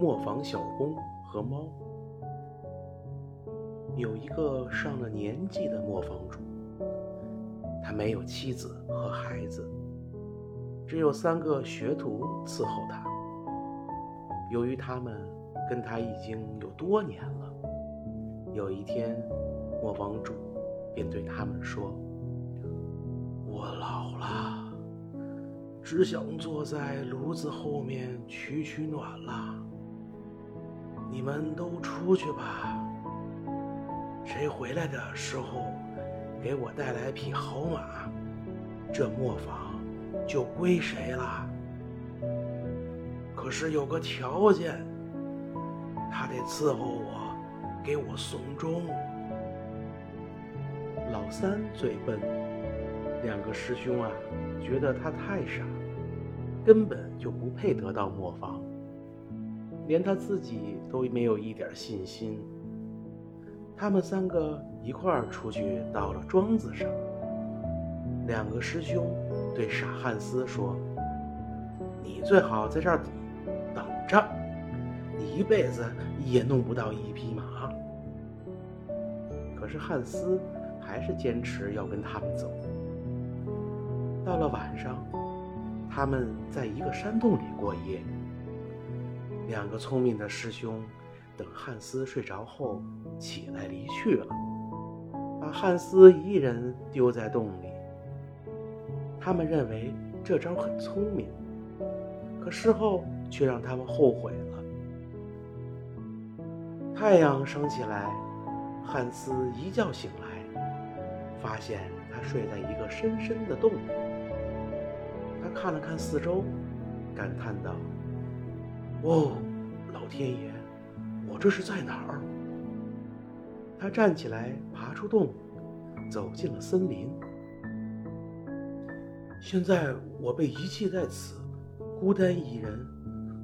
磨坊小工和猫。有一个上了年纪的磨坊主，他没有妻子和孩子，只有三个学徒伺候他。由于他们跟他已经有多年了，有一天，磨坊主便对他们说：“我老了，只想坐在炉子后面取取暖了。你们都出去吧。”谁回来的时候，给我带来匹好马，这磨坊就归谁了。可是有个条件，他得伺候我，给我送终。老三最笨，两个师兄啊，觉得他太傻，根本就不配得到磨坊，连他自己都没有一点信心。他们三个一块儿出去到了庄子上。两个师兄对傻汉斯说：“你最好在这儿等着，你一辈子也弄不到一匹马。”可是汉斯还是坚持要跟他们走。到了晚上，他们在一个山洞里过夜。两个聪明的师兄。等汉斯睡着后，起来离去了，把汉斯一人丢在洞里。他们认为这招很聪明，可事后却让他们后悔了。太阳升起来，汉斯一觉醒来，发现他睡在一个深深的洞里。他看了看四周，感叹道：“哦，老天爷！”我这是在哪儿？他站起来，爬出洞，走进了森林。现在我被遗弃在此，孤单一人，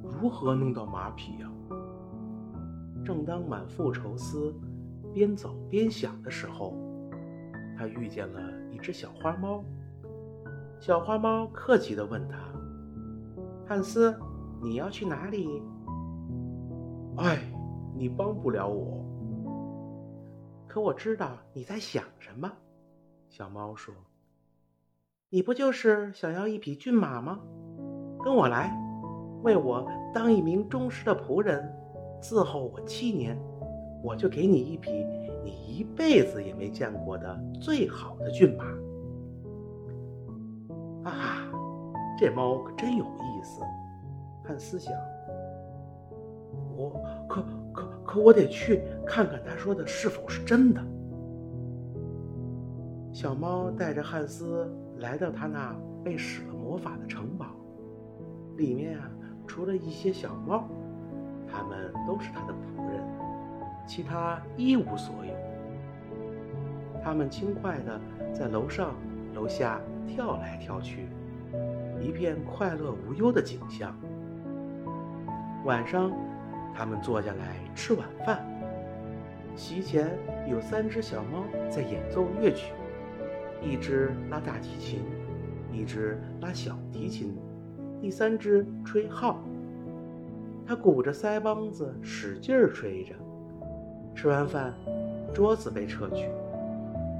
如何弄到马匹呀？正当满腹愁思，边走边想的时候，他遇见了一只小花猫。小花猫客气地问他：“汉斯，你要去哪里？”哎。你帮不了我，可我知道你在想什么。小猫说：“你不就是想要一匹骏马吗？跟我来，为我当一名忠实的仆人，伺候我七年，我就给你一匹你一辈子也没见过的最好的骏马。”哈哈，这猫可真有意思。汉斯想。我可可可，我得去看看他说的是否是真的。小猫带着汉斯来到他那被使了魔法的城堡，里面啊，除了一些小猫，他们都是他的仆人，其他一无所有。他们轻快地在楼上楼下跳来跳去，一片快乐无忧的景象。晚上。他们坐下来吃晚饭。席前有三只小猫在演奏乐曲，一只拉大提琴，一只拉小提琴，第三只吹号。它鼓着腮帮子使劲儿吹着。吃完饭，桌子被撤去。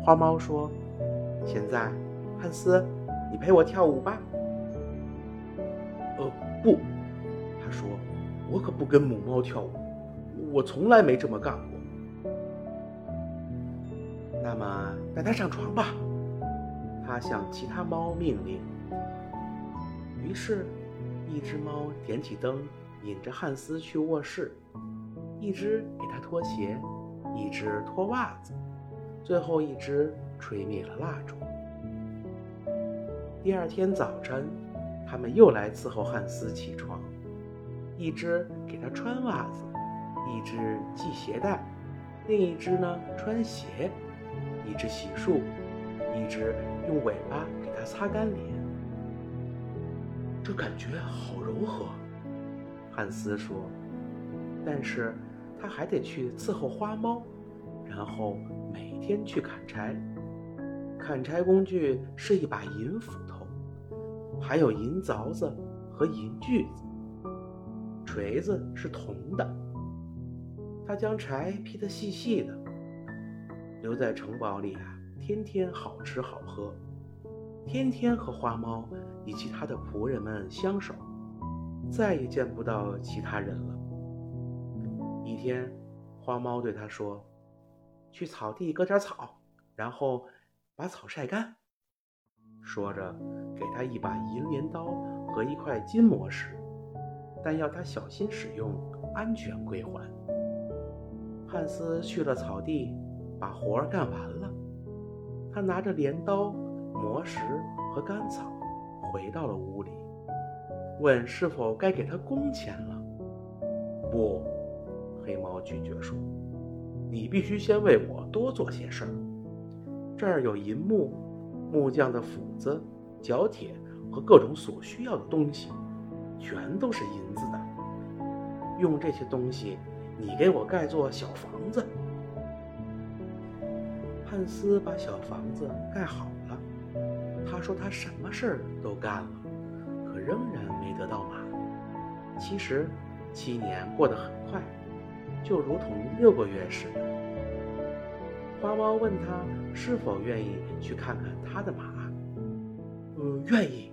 花猫说：“现在，汉斯，你陪我跳舞吧。”“呃，不。”他说。我可不跟母猫跳舞，我从来没这么干过。那么带它上床吧，他向其他猫命令。于是，一只猫点起灯，引着汉斯去卧室；一只给他脱鞋，一只脱袜子，最后一只吹灭了蜡烛。第二天早晨，他们又来伺候汉斯起床。一只给他穿袜子，一只系鞋带，另一只呢穿鞋，一只洗漱，一只用尾巴给他擦干脸。这感觉好柔和，汉斯说。但是他还得去伺候花猫，然后每天去砍柴。砍柴工具是一把银斧头，还有银凿子和银锯子。锤子是铜的。他将柴劈得细细的，留在城堡里啊，天天好吃好喝，天天和花猫以及他的仆人们相守，再也见不到其他人了。一天，花猫对他说：“去草地割点草，然后把草晒干。”说着，给他一把银镰刀和一块金磨石，但要他小心使用，安全归还。汉斯去了草地，把活儿干完了。他拿着镰刀、磨石和干草，回到了屋里，问是否该给他工钱了。不，黑猫拒绝说：“你必须先为我多做些事儿。这儿有银木、木匠的斧子、角铁和各种所需要的东西，全都是银子的。用这些东西。”你给我盖座小房子。汉斯把小房子盖好了。他说他什么事儿都干了，可仍然没得到马。其实，七年过得很快，就如同六个月似的。花猫问他是否愿意去看看他的马。嗯，愿意。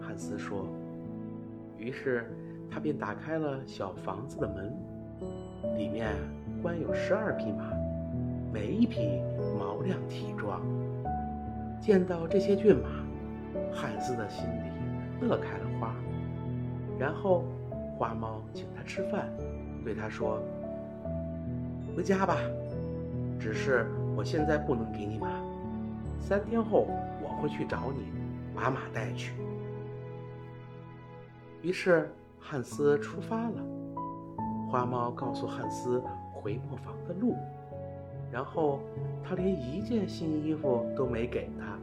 汉斯说。于是他便打开了小房子的门。里面关有十二匹马，每一匹毛亮体壮。见到这些骏马，汉斯的心里乐开了花。然后，花猫请他吃饭，对他说：“回家吧，只是我现在不能给你马。三天后我会去找你，把马带去。”于是，汉斯出发了。花猫告诉汉斯回磨坊的路，然后他连一件新衣服都没给他。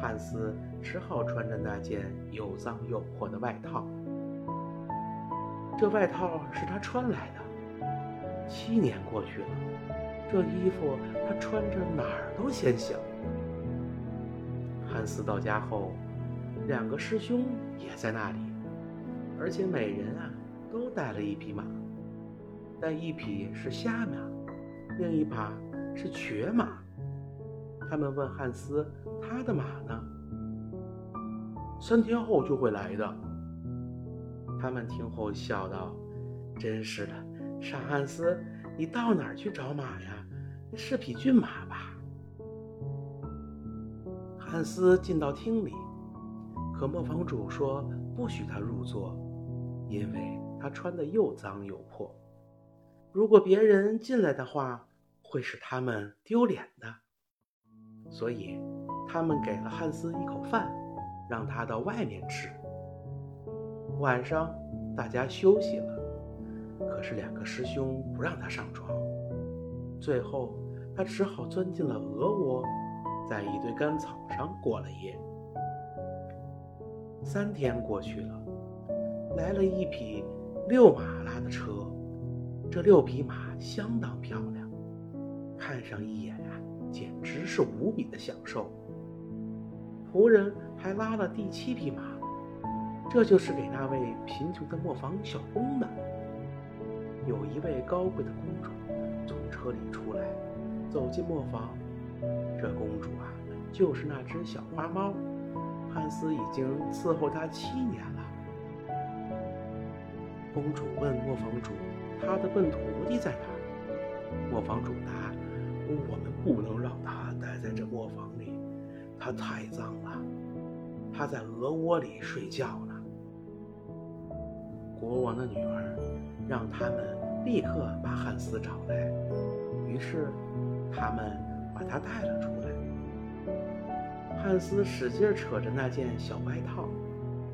汉斯只好穿着那件又脏又破的外套。这外套是他穿来的。七年过去了，这衣服他穿着哪儿都嫌小。汉斯到家后，两个师兄也在那里，而且每人啊都带了一匹马。但一匹是瞎马，另一匹是瘸马。他们问汉斯：“他的马呢？”三天后就会来的。他们听后笑道：“真是的，傻汉斯，你到哪儿去找马呀？是匹骏马吧？”汉斯进到厅里，可磨坊主说不许他入座，因为他穿的又脏又破。如果别人进来的话，会使他们丢脸的。所以，他们给了汉斯一口饭，让他到外面吃。晚上，大家休息了，可是两个师兄不让他上床。最后，他只好钻进了鹅窝，在一堆干草上过了夜。三天过去了，来了一匹六马拉的车。这六匹马相当漂亮，看上一眼啊，简直是无比的享受。仆人还拉了第七匹马，这就是给那位贫穷的磨坊小工的。有一位高贵的公主从车里出来，走进磨坊。这公主啊，就是那只小花猫，汉斯已经伺候她七年了。公主问磨坊主。他的笨徒弟在哪？磨坊主答：“我们不能让他待在这磨坊里，他太脏了。他在鹅窝里睡觉呢。”国王的女儿让他们立刻把汉斯找来，于是他们把他带了出来。汉斯使劲扯着那件小外套，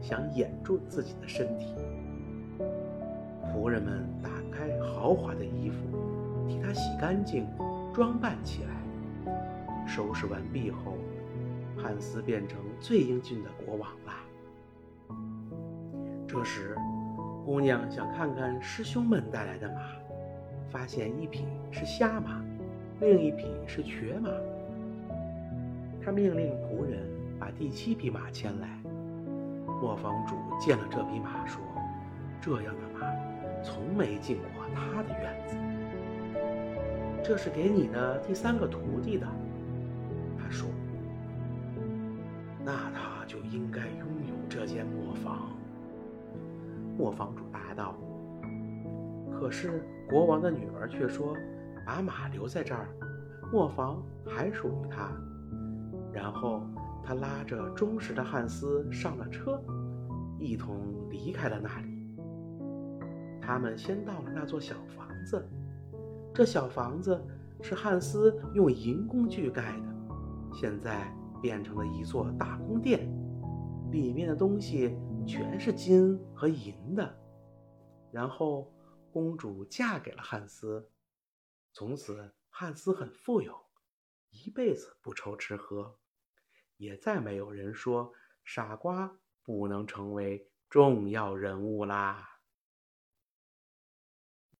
想掩住自己的身体。仆人们打。开豪华的衣服，替他洗干净，装扮起来。收拾完毕后，汉斯变成最英俊的国王了。这时，姑娘想看看师兄们带来的马，发现一匹是瞎马，另一匹是瘸马。他命令仆人把第七匹马牵来。磨坊主见了这匹马，说：“这样的马从没进过他的院子。这是给你的第三个徒弟的，他说。那他就应该拥有这间磨坊。磨坊主答道。可是国王的女儿却说，把马留在这儿，磨坊还属于他。然后他拉着忠实的汉斯上了车，一同离开了那里。他们先到了那座小房子，这小房子是汉斯用银工具盖的，现在变成了一座大宫殿，里面的东西全是金和银的。然后公主嫁给了汉斯，从此汉斯很富有，一辈子不愁吃喝。也再没有人说傻瓜不能成为重要人物啦。